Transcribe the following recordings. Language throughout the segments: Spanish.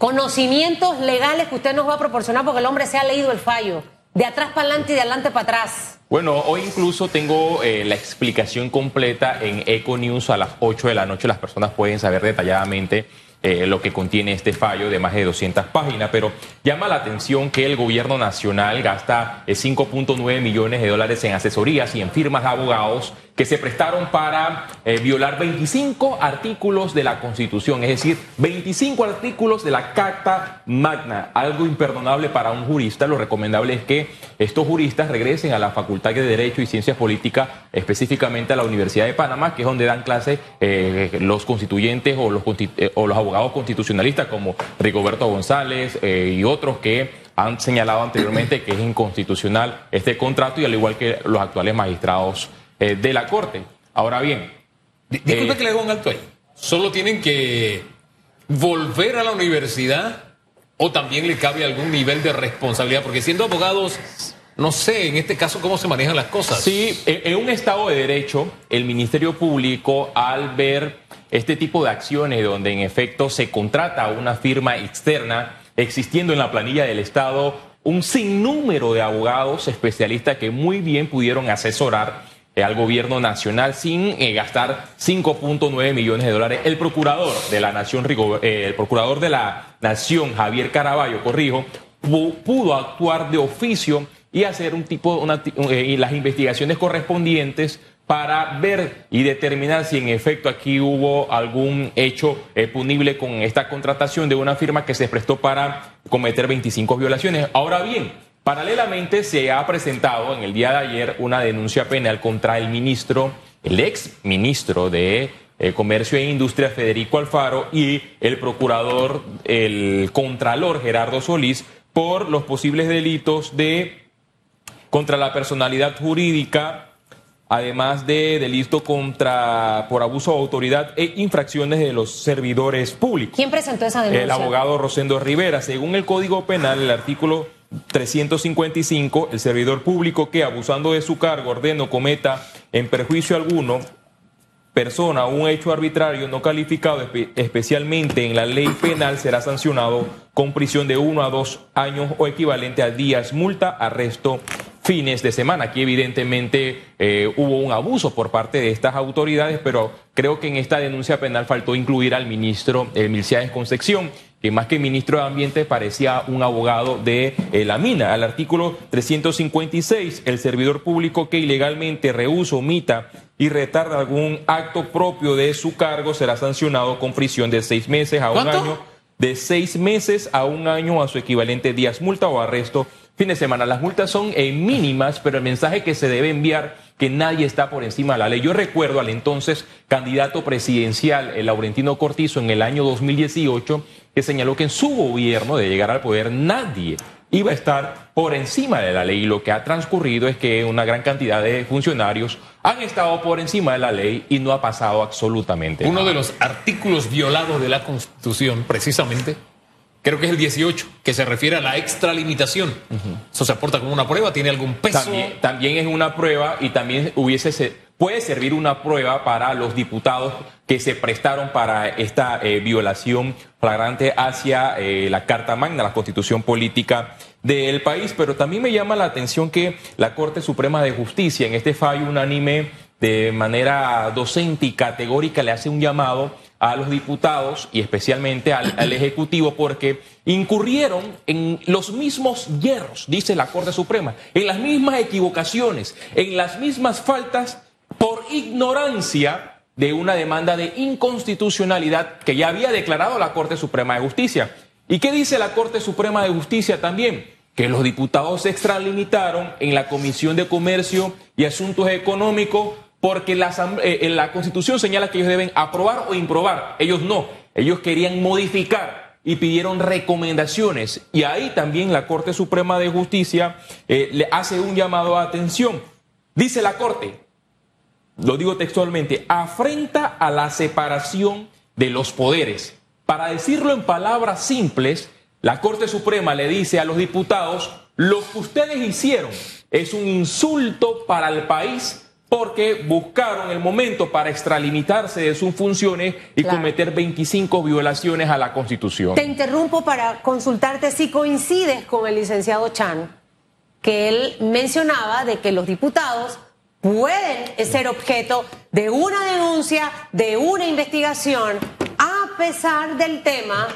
conocimientos legales que usted nos va a proporcionar porque el hombre se ha leído el fallo, de atrás para adelante y de adelante para atrás. Bueno, hoy incluso tengo eh, la explicación completa en Eco News a las 8 de la noche. Las personas pueden saber detalladamente eh, lo que contiene este fallo de más de 200 páginas, pero llama la atención que el gobierno nacional gasta 5.9 eh, millones de dólares en asesorías y en firmas de abogados que se prestaron para eh, violar 25 artículos de la Constitución, es decir, 25 artículos de la Carta Magna, algo imperdonable para un jurista. Lo recomendable es que estos juristas regresen a la Facultad de Derecho y Ciencias Políticas, específicamente a la Universidad de Panamá, que es donde dan clase eh, los constituyentes o los, eh, o los abogados constitucionalistas como Rigoberto González y otros que han señalado anteriormente que es inconstitucional este contrato y al igual que los actuales magistrados eh, de la Corte. Ahora bien. Disculpe eh, que le haga un alto ahí. Solo tienen que volver a la universidad o también le cabe algún nivel de responsabilidad, porque siendo abogados, no sé, en este caso, cómo se manejan las cosas. Sí, en un Estado de Derecho, el Ministerio Público, al ver este tipo de acciones donde en efecto se contrata a una firma externa, existiendo en la planilla del Estado un sinnúmero de abogados especialistas que muy bien pudieron asesorar eh, al gobierno nacional sin eh, gastar 5.9 millones de dólares. El procurador de la nación, eh, el procurador de la nación, Javier Caraballo, corrijo, pudo actuar de oficio y hacer un tipo, una, y las investigaciones correspondientes para ver y determinar si en efecto aquí hubo algún hecho punible con esta contratación de una firma que se prestó para cometer 25 violaciones. Ahora bien, Paralelamente se ha presentado en el día de ayer una denuncia penal contra el ministro, el ex ministro de eh, Comercio e Industria Federico Alfaro y el procurador, el contralor Gerardo Solís por los posibles delitos de contra la personalidad jurídica, además de delito contra por abuso de autoridad e infracciones de los servidores públicos. ¿Quién presentó esa denuncia? El abogado Rosendo Rivera. Según el Código Penal, el artículo 355, el servidor público que abusando de su cargo ordeno cometa en perjuicio alguno persona un hecho arbitrario no calificado especialmente en la ley penal será sancionado con prisión de uno a dos años o equivalente a días multa, arresto, fines de semana. Aquí evidentemente eh, hubo un abuso por parte de estas autoridades, pero creo que en esta denuncia penal faltó incluir al ministro Emilciades Concepción que más que ministro de Ambiente parecía un abogado de eh, la mina. Al artículo 356, el servidor público que ilegalmente rehúsa, omita y retarda algún acto propio de su cargo será sancionado con prisión de seis meses a un año, de seis meses a un año a su equivalente días multa o arresto fin de semana. Las multas son eh, mínimas, pero el mensaje que se debe enviar que nadie está por encima de la ley. Yo recuerdo al entonces candidato presidencial, el Laurentino Cortizo, en el año 2018, que señaló que en su gobierno de llegar al poder nadie iba a estar por encima de la ley. Y lo que ha transcurrido es que una gran cantidad de funcionarios han estado por encima de la ley y no ha pasado absolutamente Uno de los artículos violados de la Constitución, precisamente, creo que es el 18, que se refiere a la extralimitación. Eso se aporta como una prueba, tiene algún peso. También, es una prueba y también hubiese puede servir una prueba para los diputados que se prestaron para esta eh, violación flagrante hacia eh, la Carta Magna, la Constitución Política del país. Pero también me llama la atención que la Corte Suprema de Justicia, en este fallo unánime, de manera docente y categórica, le hace un llamado a los diputados y especialmente al, Ejecutivo porque incurrieron en los mismos hierros, dice la Corte Suprema, en las mismas equivocaciones, en las mismas faltas por ignorancia de una demanda de inconstitucionalidad que ya había declarado la Corte Suprema de Justicia. ¿Y qué dice la Corte Suprema de Justicia también? Que los diputados se extralimitaron en la Comisión de Comercio y Asuntos Económicos porque la, eh, la Constitución señala que ellos deben aprobar o improbar. Ellos no. Ellos querían modificar y pidieron recomendaciones. Y ahí también la Corte Suprema de Justicia eh, le hace un llamado a atención. Dice la Corte, lo digo textualmente, afrenta a la separación de los poderes. Para decirlo en palabras simples, la Corte Suprema le dice a los diputados, lo que ustedes hicieron es un insulto para el país porque buscaron el momento para extralimitarse de sus funciones y Claro. cometer 25 violaciones a la Constitución. Te interrumpo para consultarte si coincides con el licenciado Chan, que él mencionaba de que los diputados pueden ser objeto de una denuncia, de una investigación, a pesar del tema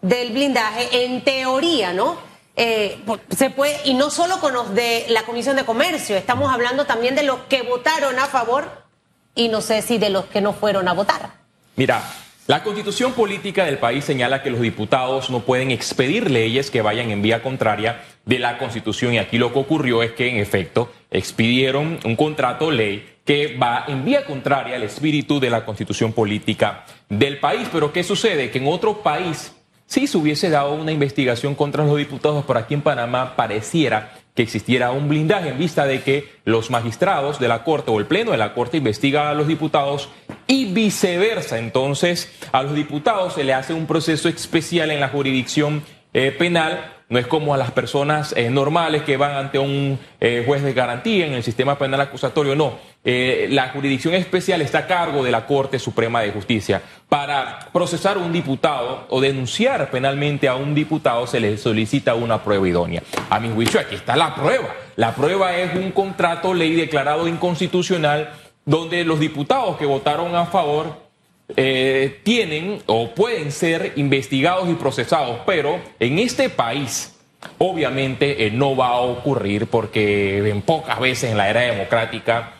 del blindaje, en teoría, ¿no? Eh, se puede, y no solo con los de la Comisión de Comercio, estamos hablando también de los que votaron a favor y no sé si de los que no fueron a votar. Mira, la constitución política del país señala que los diputados no pueden expedir leyes que vayan en vía contraria de la constitución y aquí lo que ocurrió es que en efecto expidieron un contrato ley que va en vía contraria al espíritu de la constitución política del país. Pero ¿qué sucede? Que en otro país sí se hubiese dado una investigación contra los diputados, pero aquí en Panamá pareciera que existiera un blindaje en vista de que los magistrados de la Corte o el Pleno de la Corte investiga a los diputados y viceversa. Entonces, a los diputados se le hace un proceso especial en la jurisdicción eh, penal. No es como a las personas eh, normales que van ante un eh, juez de garantía en el sistema penal acusatorio. No, Eh, la jurisdicción especial está a cargo de la Corte Suprema de Justicia. Para procesar a un diputado o denunciar penalmente a un diputado se le solicita una prueba idónea. A mi juicio, aquí está la prueba. La prueba es un contrato ley declarado inconstitucional donde los diputados que votaron a favor eh, tienen o pueden ser investigados y procesados, pero en este país obviamente eh, no va a ocurrir porque en pocas veces en la era democrática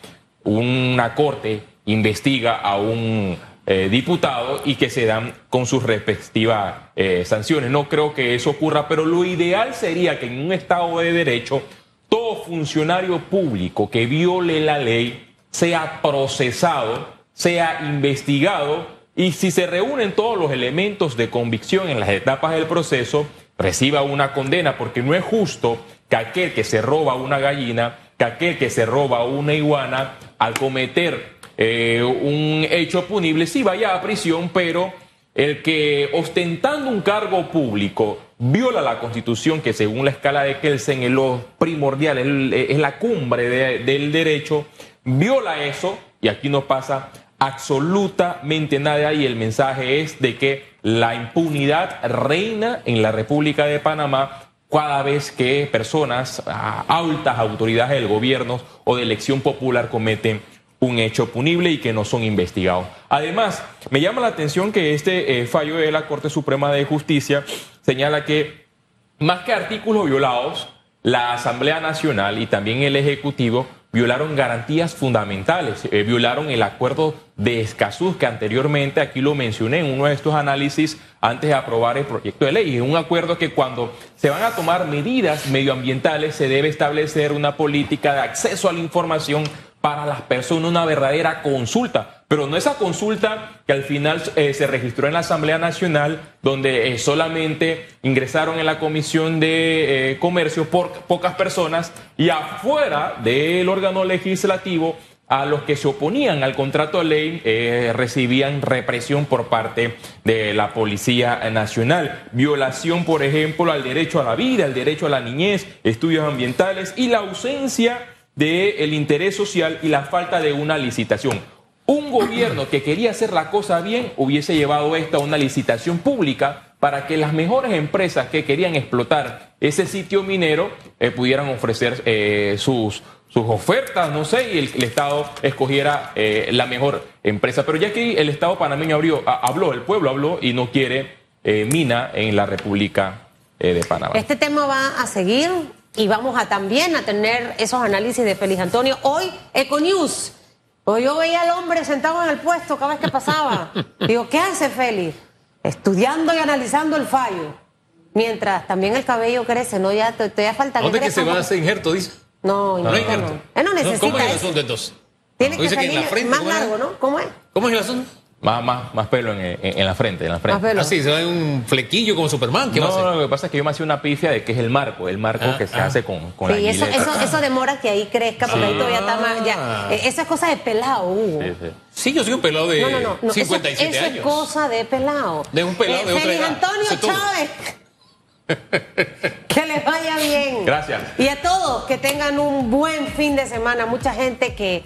una corte investiga a un eh, diputado y que se dan con sus respectivas sanciones. No creo que eso ocurra, pero lo ideal sería que en un Estado de Derecho todo funcionario público que viole la ley sea procesado, sea investigado y si se reúnen todos los elementos de convicción en las etapas del proceso, reciba una condena, porque no es justo que aquel que se roba una gallina, que aquel que se roba una iguana, al cometer eh, un hecho punible, sí vaya a prisión, pero el que ostentando un cargo público viola la constitución, que según la escala de Kelsen es lo primordial, es la cumbre de- del derecho, viola eso y aquí no pasa absolutamente nada y el mensaje es de que la impunidad reina en la República de Panamá cada vez que personas, ah, altas autoridades del gobierno o de elección popular cometen un hecho punible y que no son investigados. Además, me llama la atención que este eh, fallo de la Corte Suprema de Justicia señala que más que artículos violados, la Asamblea Nacional y también el Ejecutivo violaron garantías fundamentales, eh, violaron el acuerdo de Escazú, que anteriormente aquí lo mencioné en uno de estos análisis antes de aprobar el proyecto de ley. Es un acuerdo que cuando se van a tomar medidas medioambientales se debe establecer una política de acceso a la información para las personas una verdadera consulta, pero no esa consulta que al final eh, se registró en la Asamblea Nacional, donde eh, solamente ingresaron en la Comisión de eh, Comercio por pocas personas y afuera del órgano legislativo a los que se oponían al contrato de ley recibían represión por parte de la Policía Nacional. Violación, por ejemplo, al derecho a la vida, al derecho a la niñez, estudios ambientales y la ausencia del interés social y la falta de una licitación. Un gobierno que quería hacer la cosa bien hubiese llevado esta a una licitación pública para que las mejores empresas que querían explotar ese sitio minero eh, pudieran ofrecer eh, sus, sus ofertas, no sé, y el, Estado escogiera eh, la mejor empresa. Pero ya que el Estado panameño abrió, habló, el pueblo habló y no quiere eh, mina en la República de Panamá. Este tema va a seguir y vamos a también a tener esos análisis de Félix Antonio. Hoy, Econews. Hoy yo veía al hombre sentado en el puesto cada vez que pasaba. Digo, ¿qué hace Félix? Estudiando y analizando el fallo. Mientras también el cabello crece, ¿no? Ya te, te da falta ¿Dónde que crezca se va a hacer injerto, dice? No, No hay injerto no. Él no necesita ¿Cómo es el asunto entonces? Tiene que Dice que en salir la frente, más largo, ¿no? ¿Cómo es? ¿Cómo es el asunto? Más, más, más pelo en, en- en la frente, en la frente. Más pelo. Así, se va en un flequillo como Superman. ¿Qué va a No, hacer? no, lo que pasa es que yo me hacía una pifia de que es el marco, el marco Ah, que se ah. hace con, con Sí, la eso, eso, eso demora que ahí crezca, porque ahí todavía está más. Ya. Ah. Eh, Esa es cosa de pelado, Hugo. Sí, sí. Sí, yo soy un pelado de No, no, no. no, eso- 57 eso, años. es cosa de pelado. De un pelado de otra Félix edad. Antonio Eso. Chávez. que les vaya bien. Gracias. Y a todos que tengan un buen fin de semana. Mucha gente que,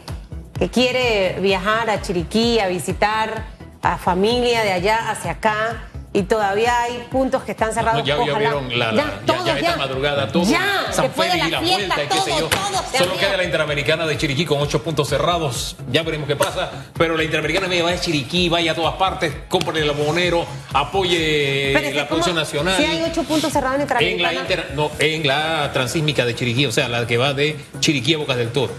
que quiere viajar a Chiriquí a visitar a familia de allá hacia acá y todavía hay puntos que están cerrados. No, ya, vieron la, la- Ya, ya, todos, ya esta madrugada, todo. Ya, San después de Félix y la fiesta, vuelta, qué sé yo. Solo queda la Interamericana de Chiriquí con ocho puntos cerrados. Ya veremos qué pasa. Pero la Interamericana me vaya a Chiriquí, vaya a todas partes, compre el abonero, apoye la producción nacional. Si hay ocho puntos cerrados en en la, Interamericana. inter- no, en la transísmica de Chiriquí, o sea, la que va de Chiriquí a Bocas del Toro.